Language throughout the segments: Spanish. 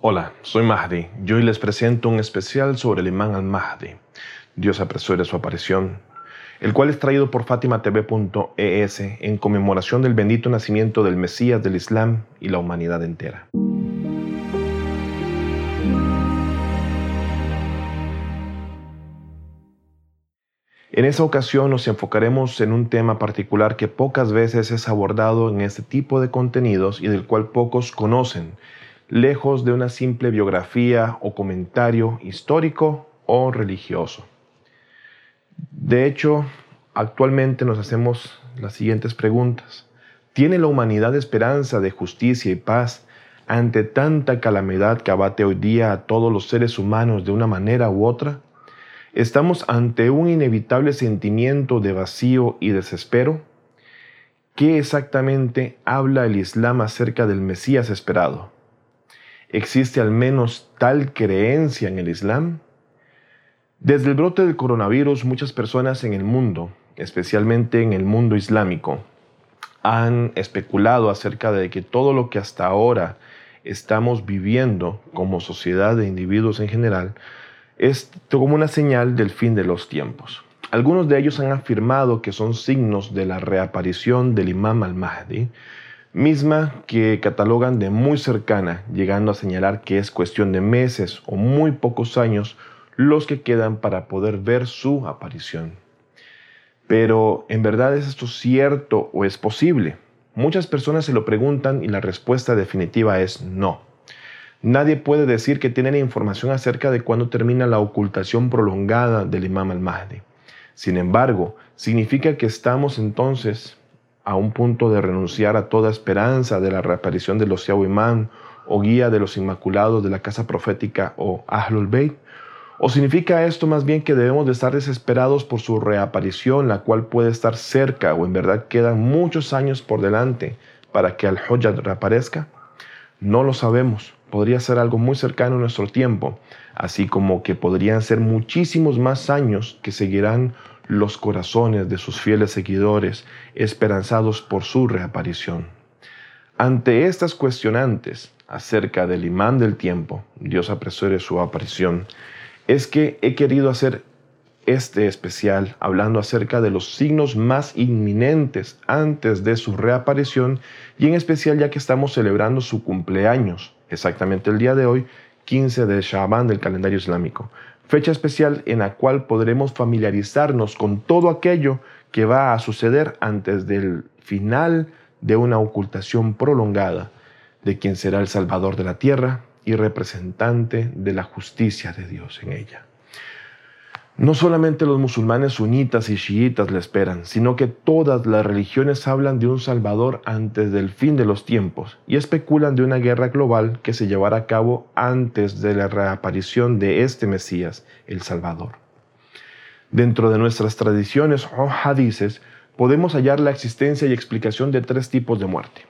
Hola, soy Mahdi y hoy les presento un especial sobre el imán al-Mahdi. Dios apresure su aparición, el cual es traído por FátimaTV.es en conmemoración del bendito nacimiento del Mesías del Islam y la humanidad entera. En esta ocasión nos enfocaremos en un tema particular que pocas veces es abordado en este tipo de contenidos y del cual pocos conocen, lejos de una simple biografía o comentario histórico o religioso. De hecho, actualmente nos hacemos las siguientes preguntas. ¿Tiene la humanidad esperanza de justicia y paz ante tanta calamidad que abate hoy día a todos los seres humanos de una manera u otra? ¿Estamos ante un inevitable sentimiento de vacío y desespero? ¿Qué exactamente habla el Islam acerca del Mesías esperado? ¿Existe al menos tal creencia en el Islam? Desde el brote del coronavirus, muchas personas en el mundo, especialmente en el mundo islámico, han especulado acerca de que todo lo que hasta ahora estamos viviendo como sociedad de individuos en general es como una señal del fin de los tiempos. Algunos de ellos han afirmado que son signos de la reaparición del imam al-Mahdi, misma que catalogan de muy cercana, llegando a señalar que es cuestión de meses o muy pocos años los que quedan para poder ver su aparición. Pero, ¿en verdad es esto cierto o es posible? Muchas personas se lo preguntan y la respuesta definitiva es no. Nadie puede decir que tiene información acerca de cuándo termina la ocultación prolongada del imam al-Mahdi. Sin embargo, significa que estamos entonces a un punto de renunciar a toda esperanza de la reaparición del Osiahu Imam o guía de los Inmaculados de la casa profética o Ahlul Bayt? ¿O significa esto más bien que debemos de estar desesperados por su reaparición, la cual puede estar cerca o en verdad quedan muchos años por delante para que Al-Hujjat reaparezca? No lo sabemos podría ser algo muy cercano a nuestro tiempo, así como que podrían ser muchísimos más años que seguirán los corazones de sus fieles seguidores, esperanzados por su reaparición. Ante estas cuestionantes acerca del imán del tiempo, Dios apresure su aparición, es que he querido hacer este especial hablando acerca de los signos más inminentes antes de su reaparición y en especial ya que estamos celebrando su cumpleaños, exactamente el día de hoy, 15 de Shaban del calendario islámico, fecha especial en la cual podremos familiarizarnos con todo aquello que va a suceder antes del final de una ocultación prolongada de quien será el Salvador de la tierra y representante de la justicia de Dios en ella. No solamente los musulmanes sunitas y chiitas le esperan, sino que todas las religiones hablan de un Salvador antes del fin de los tiempos y especulan de una guerra global que se llevará a cabo antes de la reaparición de este Mesías, el Salvador. Dentro de nuestras tradiciones o hadices podemos hallar la existencia y explicación de tres tipos de muerte.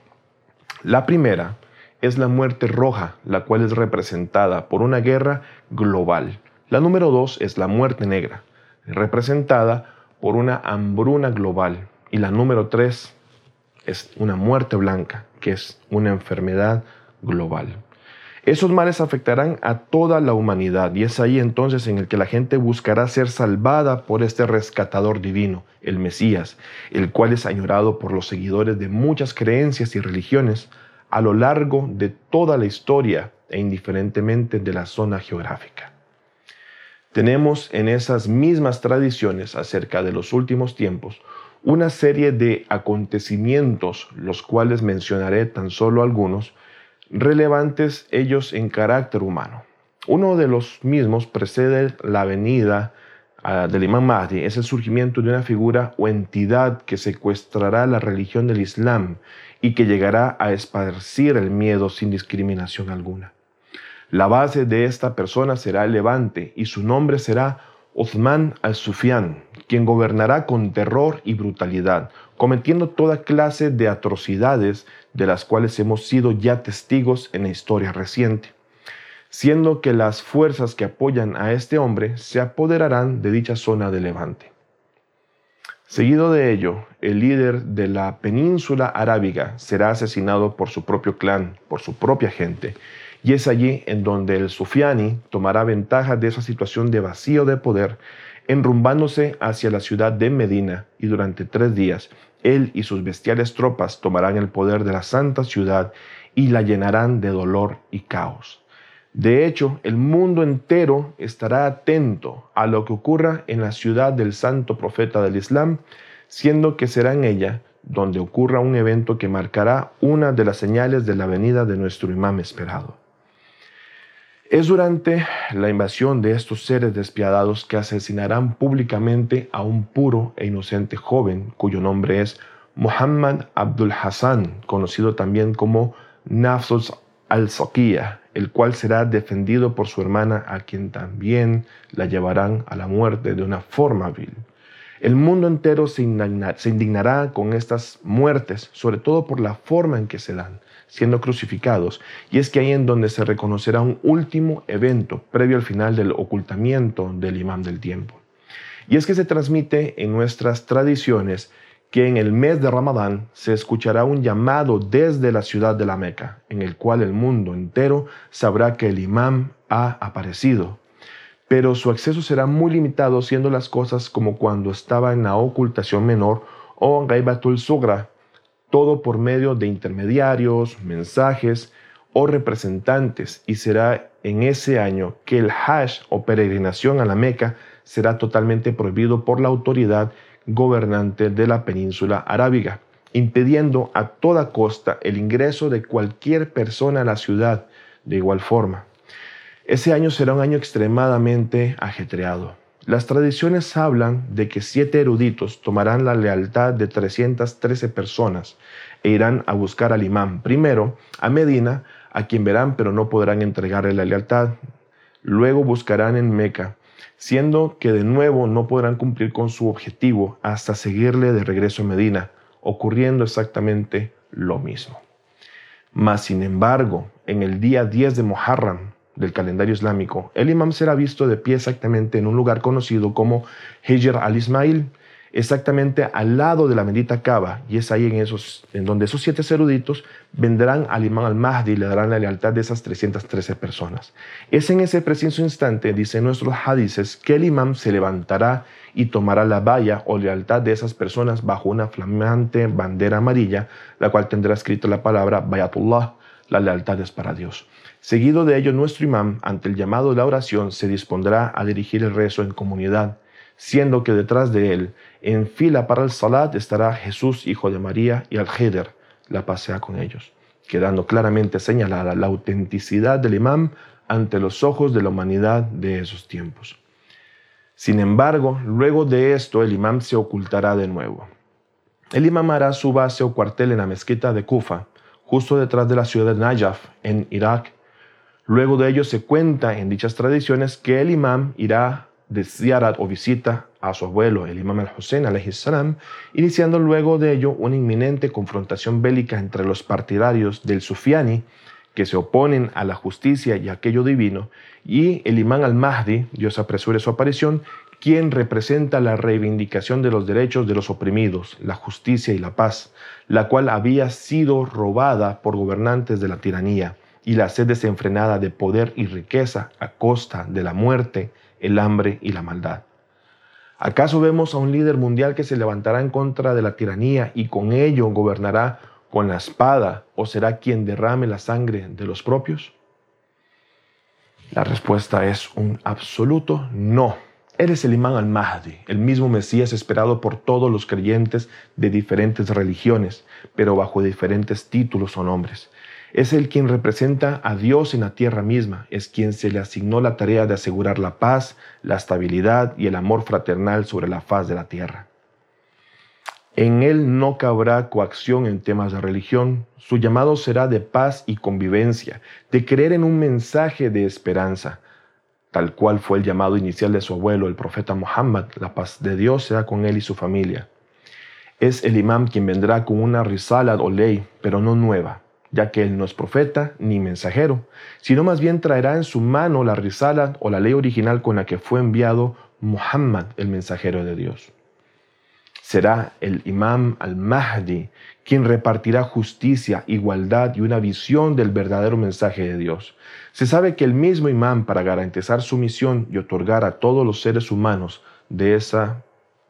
La primera es la muerte roja, la cual es representada por una guerra global la número dos es la muerte negra, representada por una hambruna global. Y la número tres es una muerte blanca, que es una enfermedad global. Esos males afectarán a toda la humanidad y es ahí entonces en el que la gente buscará ser salvada por este rescatador divino, el Mesías, el cual es añorado por los seguidores de muchas creencias y religiones a lo largo de toda la historia e indiferentemente de la zona geográfica. Tenemos en esas mismas tradiciones acerca de los últimos tiempos una serie de acontecimientos, los cuales mencionaré tan solo algunos, relevantes ellos en carácter humano. Uno de los mismos precede la venida ah, del imán Mahdi, es el surgimiento de una figura o entidad que secuestrará la religión del Islam y que llegará a esparcir el miedo sin discriminación alguna. La base de esta persona será el levante y su nombre será Osman al-Sufyan, quien gobernará con terror y brutalidad, cometiendo toda clase de atrocidades de las cuales hemos sido ya testigos en la historia reciente, siendo que las fuerzas que apoyan a este hombre se apoderarán de dicha zona de levante. Seguido de ello, el líder de la península arábiga será asesinado por su propio clan, por su propia gente, Y es allí en donde el Sufiani tomará ventaja de esa situación de vacío de poder, enrumbándose hacia la ciudad de Medina, y durante tres días él y sus bestiales tropas tomarán el poder de la santa ciudad y la llenarán de dolor y caos. De hecho, el mundo entero estará atento a lo que ocurra en la ciudad del santo profeta del Islam, siendo que será en ella donde ocurra un evento que marcará una de las señales de la venida de nuestro imam esperado. Es durante la invasión de estos seres despiadados que asesinarán públicamente a un puro e inocente joven cuyo nombre es Muhammad Abdul Hassan, conocido también como Nafsus al-Saqiyah, el cual será defendido por su hermana a quien también la llevarán a la muerte de una forma vil. El mundo entero se, indignará con estas muertes, sobre todo por la forma en que se dan, siendo crucificados, y es que ahí en donde se reconocerá un último evento previo al final del ocultamiento del imán del tiempo. Y es que se transmite en nuestras tradiciones que en el mes de Ramadán se escuchará un llamado desde la ciudad de la Meca, en el cual el mundo entero sabrá que el imán ha aparecido pero su acceso será muy limitado siendo las cosas como cuando estaba en la ocultación menor o Gaibatul Sugra, todo por medio de intermediarios, mensajes o representantes y será en ese año que el Hajj o peregrinación a la Meca será totalmente prohibido por la autoridad gobernante de la península arábiga, impidiendo a toda costa el ingreso de cualquier persona a la ciudad de igual forma. Ese año será un año extremadamente ajetreado. Las tradiciones hablan de que siete eruditos tomarán la lealtad de 313 personas e irán a buscar al imán. Primero, a Medina, a quien verán pero no podrán entregarle la lealtad. Luego buscarán en Meca, siendo que de nuevo no podrán cumplir con su objetivo hasta seguirle de regreso a Medina, ocurriendo exactamente lo mismo. Mas, sin embargo, en el día 10 de Muharram, del calendario islámico, el imam será visto de pie exactamente en un lugar conocido como Hijr al-Ismail, exactamente al lado de la bendita Kaaba, y es ahí en, esos, en donde esos siete eruditos vendrán al imam al-Mahdi y le darán la lealtad de esas 313 personas. Es en ese preciso instante, dicen nuestros hadices, que el imam se levantará y tomará la valla o lealtad de esas personas bajo una flamante bandera amarilla, la cual tendrá escrito la palabra Bayatullah, la lealtad es para Dios. Seguido de ello, nuestro imán, ante el llamado de la oración, se dispondrá a dirigir el rezo en comunidad, siendo que detrás de él, en fila para el salat, estará Jesús, hijo de María, y al-Heder, la pasea con ellos, quedando claramente señalada la autenticidad del imán ante los ojos de la humanidad de esos tiempos. Sin embargo, luego de esto, el imán se ocultará de nuevo. El imam hará su base o cuartel en la mezquita de Kufa, justo detrás de la ciudad de Najaf, en Irak, Luego de ello se cuenta en dichas tradiciones que el imam irá de ziarat o visita a su abuelo, el imam al-Hussein salam, iniciando luego de ello una inminente confrontación bélica entre los partidarios del Sufiani, que se oponen a la justicia y aquello divino, y el imam al-Mahdi, Dios apresure su aparición, quien representa la reivindicación de los derechos de los oprimidos, la justicia y la paz, la cual había sido robada por gobernantes de la tiranía y la sed desenfrenada de poder y riqueza a costa de la muerte, el hambre y la maldad. ¿Acaso vemos a un líder mundial que se levantará en contra de la tiranía y con ello gobernará con la espada o será quien derrame la sangre de los propios? La respuesta es un absoluto no. Eres el imán al-Mahdi, el mismo Mesías esperado por todos los creyentes de diferentes religiones, pero bajo diferentes títulos o nombres. Es el quien representa a Dios en la tierra misma, es quien se le asignó la tarea de asegurar la paz, la estabilidad y el amor fraternal sobre la faz de la tierra. En él no cabrá coacción en temas de religión, su llamado será de paz y convivencia, de creer en un mensaje de esperanza, tal cual fue el llamado inicial de su abuelo, el profeta Muhammad, la paz de Dios sea con él y su familia. Es el imam quien vendrá con una risalat o ley, pero no nueva, ya que él no es profeta ni mensajero, sino más bien traerá en su mano la risala o la ley original con la que fue enviado Muhammad, el mensajero de Dios. Será el imam al-Mahdi quien repartirá justicia, igualdad y una visión del verdadero mensaje de Dios. Se sabe que el mismo imán, para garantizar su misión y otorgar a todos los seres humanos de esa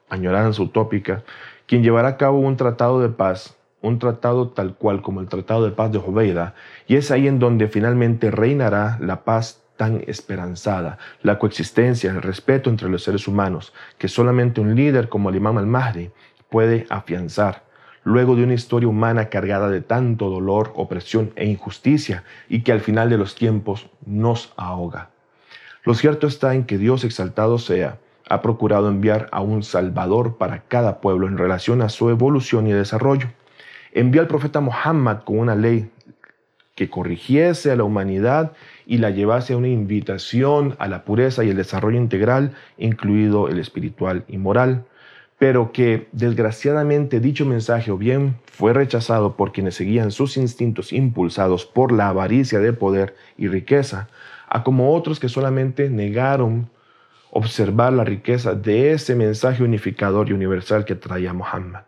añoranza utópica, quien llevará a cabo un tratado de paz, un tratado tal cual como el tratado de paz de Joveida, y es ahí en donde finalmente reinará la paz tan esperanzada, la coexistencia, el respeto entre los seres humanos, que solamente un líder como el imam al-Mahdi puede afianzar, luego de una historia humana cargada de tanto dolor, opresión e injusticia, y que al final de los tiempos nos ahoga. Lo cierto está en que Dios exaltado sea, ha procurado enviar a un Salvador para cada pueblo en relación a su evolución y desarrollo. Envió al profeta Muhammad con una ley que corrigiese a la humanidad y la llevase a una invitación a la pureza y el desarrollo integral, incluido el espiritual y moral, pero que desgraciadamente dicho mensaje o bien fue rechazado por quienes seguían sus instintos impulsados por la avaricia de poder y riqueza, a como otros que solamente negaron observar la riqueza de ese mensaje unificador y universal que traía Muhammad.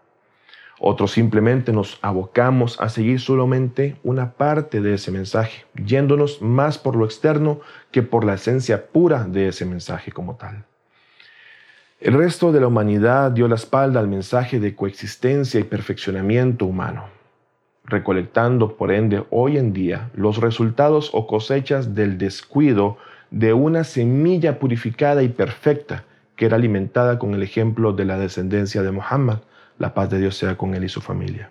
Otros simplemente nos abocamos a seguir solamente una parte de ese mensaje, yéndonos más por lo externo que por la esencia pura de ese mensaje como tal. El resto de la humanidad dio la espalda al mensaje de coexistencia y perfeccionamiento humano, recolectando por ende hoy en día los resultados o cosechas del descuido de una semilla purificada y perfecta que era alimentada con el ejemplo de la descendencia de Muhammad, la paz de Dios sea con él y su familia,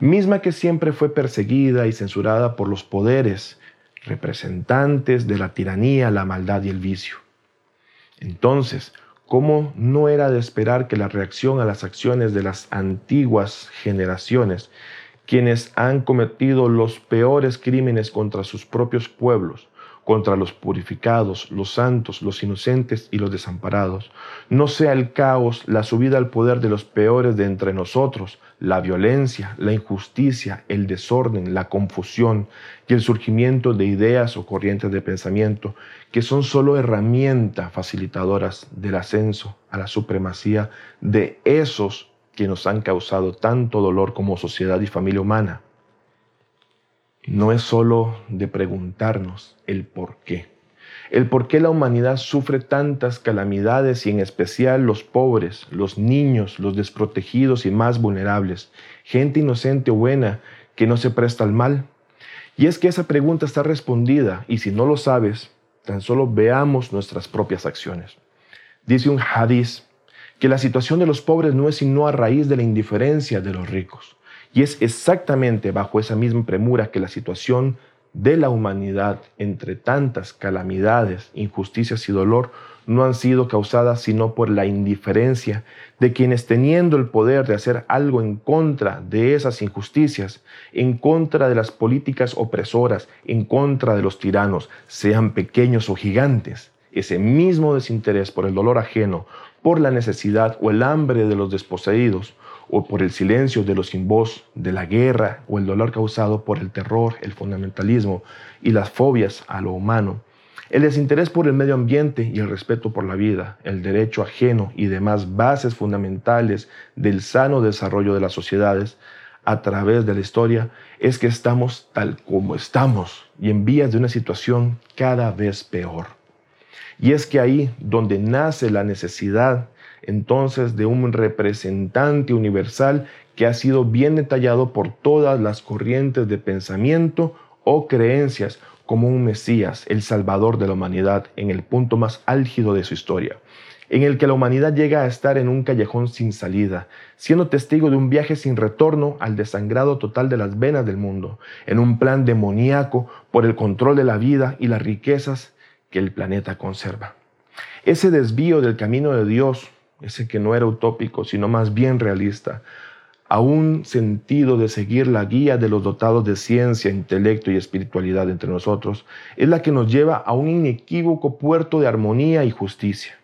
misma que siempre fue perseguida y censurada por los poderes representantes de la tiranía, la maldad y el vicio. Entonces, ¿cómo no era de esperar que la reacción a las acciones de las antiguas generaciones, quienes han cometido los peores crímenes contra sus propios pueblos, contra los purificados, los santos, los inocentes y los desamparados. No sea el caos, la subida al poder de los peores de entre nosotros, la violencia, la injusticia, el desorden, la confusión y el surgimiento de ideas o corrientes de pensamiento que son solo herramientas facilitadoras del ascenso a la supremacía de esos que nos han causado tanto dolor como sociedad y familia humana no es solo de preguntarnos el por qué. El por qué la humanidad sufre tantas calamidades y en especial los pobres, los niños, los desprotegidos y más vulnerables, gente inocente o buena que no se presta al mal. Y es que esa pregunta está respondida y si no lo sabes, tan solo veamos nuestras propias acciones. Dice un hadiz que la situación de los pobres no es sino a raíz de la indiferencia de los ricos. Y es exactamente bajo esa misma premura que la situación de la humanidad entre tantas calamidades, injusticias y dolor no han sido causadas sino por la indiferencia de quienes teniendo el poder de hacer algo en contra de esas injusticias, en contra de las políticas opresoras, en contra de los tiranos, sean pequeños o gigantes, ese mismo desinterés por el dolor ajeno, por la necesidad o el hambre de los desposeídos, o por el silencio de los sin voz, de la guerra o el dolor causado por el terror, el fundamentalismo y las fobias a lo humano, el desinterés por el medio ambiente y el respeto por la vida, el derecho ajeno y demás bases fundamentales del sano desarrollo de las sociedades a través de la historia, es que estamos tal como estamos y en vías de una situación cada vez peor. Y es que ahí donde nace la necesidad entonces de un representante universal que ha sido bien detallado por todas las corrientes de pensamiento o creencias como un Mesías, el Salvador de la humanidad, en el punto más álgido de su historia, en el que la humanidad llega a estar en un callejón sin salida, siendo testigo de un viaje sin retorno al desangrado total de las venas del mundo, en un plan demoníaco por el control de la vida y las riquezas que el planeta conserva. Ese desvío del camino de Dios ese que no era utópico, sino más bien realista, a un sentido de seguir la guía de los dotados de ciencia, intelecto y espiritualidad entre nosotros, es la que nos lleva a un inequívoco puerto de armonía y justicia.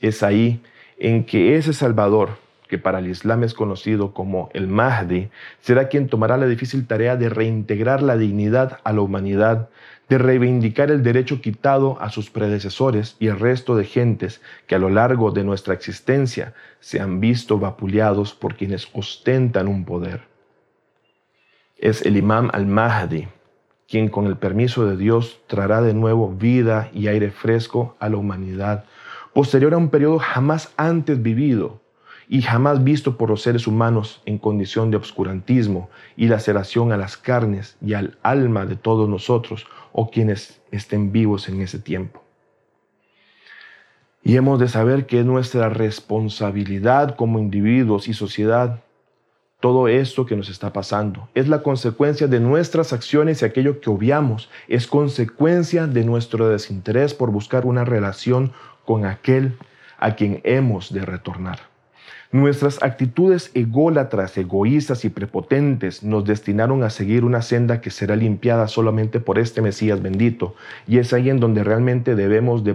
Es ahí en que ese Salvador, que para el Islam es conocido como el Mahdi, será quien tomará la difícil tarea de reintegrar la dignidad a la humanidad, de reivindicar el derecho quitado a sus predecesores y el resto de gentes que a lo largo de nuestra existencia se han visto vapuleados por quienes ostentan un poder. Es el imam al-Mahdi, quien con el permiso de Dios traerá de nuevo vida y aire fresco a la humanidad, posterior a un periodo jamás antes vivido y jamás visto por los seres humanos en condición de obscurantismo y laceración a las carnes y al alma de todos nosotros o quienes estén vivos en ese tiempo. Y hemos de saber que es nuestra responsabilidad como individuos y sociedad todo esto que nos está pasando. Es la consecuencia de nuestras acciones y aquello que obviamos. Es consecuencia de nuestro desinterés por buscar una relación con aquel a quien hemos de retornar. Nuestras actitudes ególatras, egoístas y prepotentes nos destinaron a seguir una senda que será limpiada solamente por este Mesías bendito. Y es ahí en donde realmente debemos de,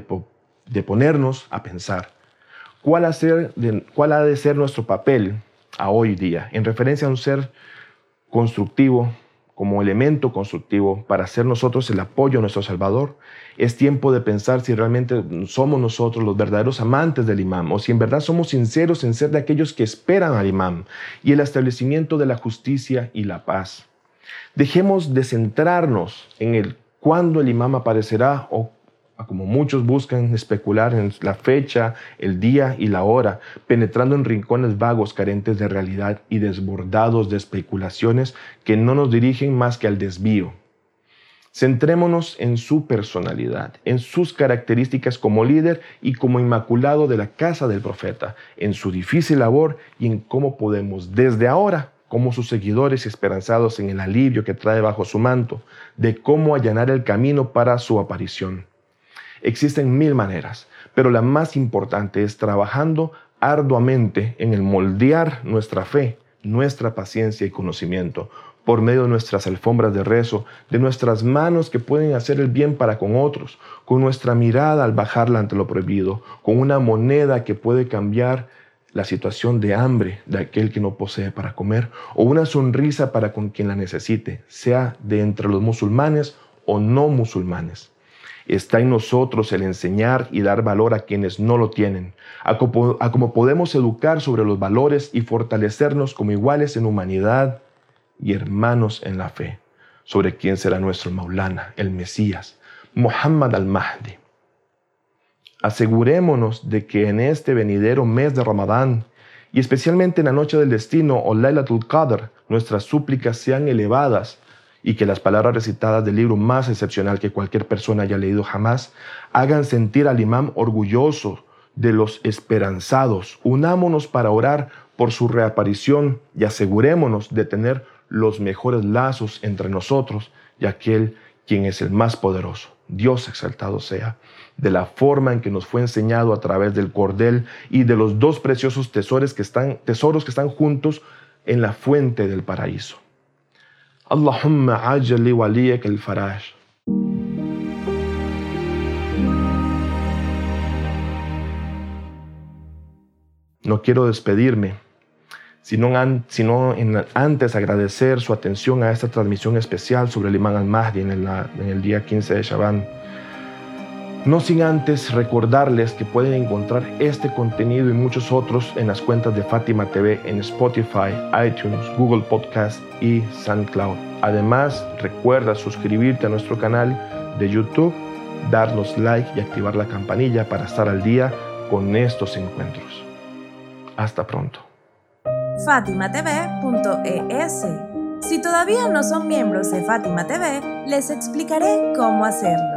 ponernos a pensar. ¿Cuál ha, ¿Cuál ha de ser nuestro papel a hoy día en referencia a un ser constructivo, como elemento constructivo para ser nosotros el apoyo a nuestro Salvador. Es tiempo de pensar si realmente somos nosotros los verdaderos amantes del imam o si en verdad somos sinceros en ser de aquellos que esperan al imam y el establecimiento de la justicia y la paz. Dejemos de centrarnos en el cuándo el imam aparecerá o como muchos buscan especular en la fecha, el día y la hora, penetrando en rincones vagos carentes de realidad y desbordados de especulaciones que no nos dirigen más que al desvío. Centrémonos en su personalidad, en sus características como líder y como inmaculado de la casa del profeta, en su difícil labor y en cómo podemos desde ahora como sus seguidores esperanzados en el alivio que trae bajo su manto, de cómo allanar el camino para su aparición. Existen mil maneras, pero la más importante es trabajando arduamente en el moldear nuestra fe, nuestra paciencia y conocimiento por medio de nuestras alfombras de rezo, de nuestras manos que pueden hacer el bien para con otros, con nuestra mirada al bajarla ante lo prohibido, con una moneda que puede cambiar la situación de hambre de aquel que no posee para comer, o una sonrisa para con quien la necesite, sea de entre los musulmanes o no musulmanes. Está en nosotros el enseñar y dar valor a quienes no lo tienen, a cómo, podemos educar sobre los valores y fortalecernos como iguales en humanidad y hermanos en la fe, sobre quién será nuestro Maulana, el Mesías, Muhammad al-Mahdi. Asegurémonos de que en este venidero mes de Ramadán, y especialmente en la noche del destino o Laylatul Qadr, nuestras súplicas sean elevadas y que las palabras recitadas del libro más excepcional que cualquier persona haya leído jamás hagan sentir al imán orgulloso de los esperanzados. Unámonos para orar por su reaparición y asegurémonos de tener los mejores lazos entre nosotros y aquel quien es el más poderoso. Dios exaltado sea, de la forma en que nos fue enseñado a través del cordel y de los dos preciosos tesoros que están, tesoros que están juntos en la fuente del paraíso. اللهم عجل لوليك الفرج No quiero despedirme, sino, sino antes agradecer su atención a esta transmisión especial sobre el Imán al-Mahdi en, en el día 15 de Shaban. No sin antes recordarles que pueden encontrar este contenido y muchos otros en las cuentas de Fátima TV en Spotify, iTunes, Google Podcast y SoundCloud. Además, recuerda suscribirte a nuestro canal de YouTube, darnos like y activar la campanilla para estar al día con estos encuentros. Hasta pronto. FátimaTV.es Si todavía no son miembros de Fátima TV, les explicaré cómo hacerlo.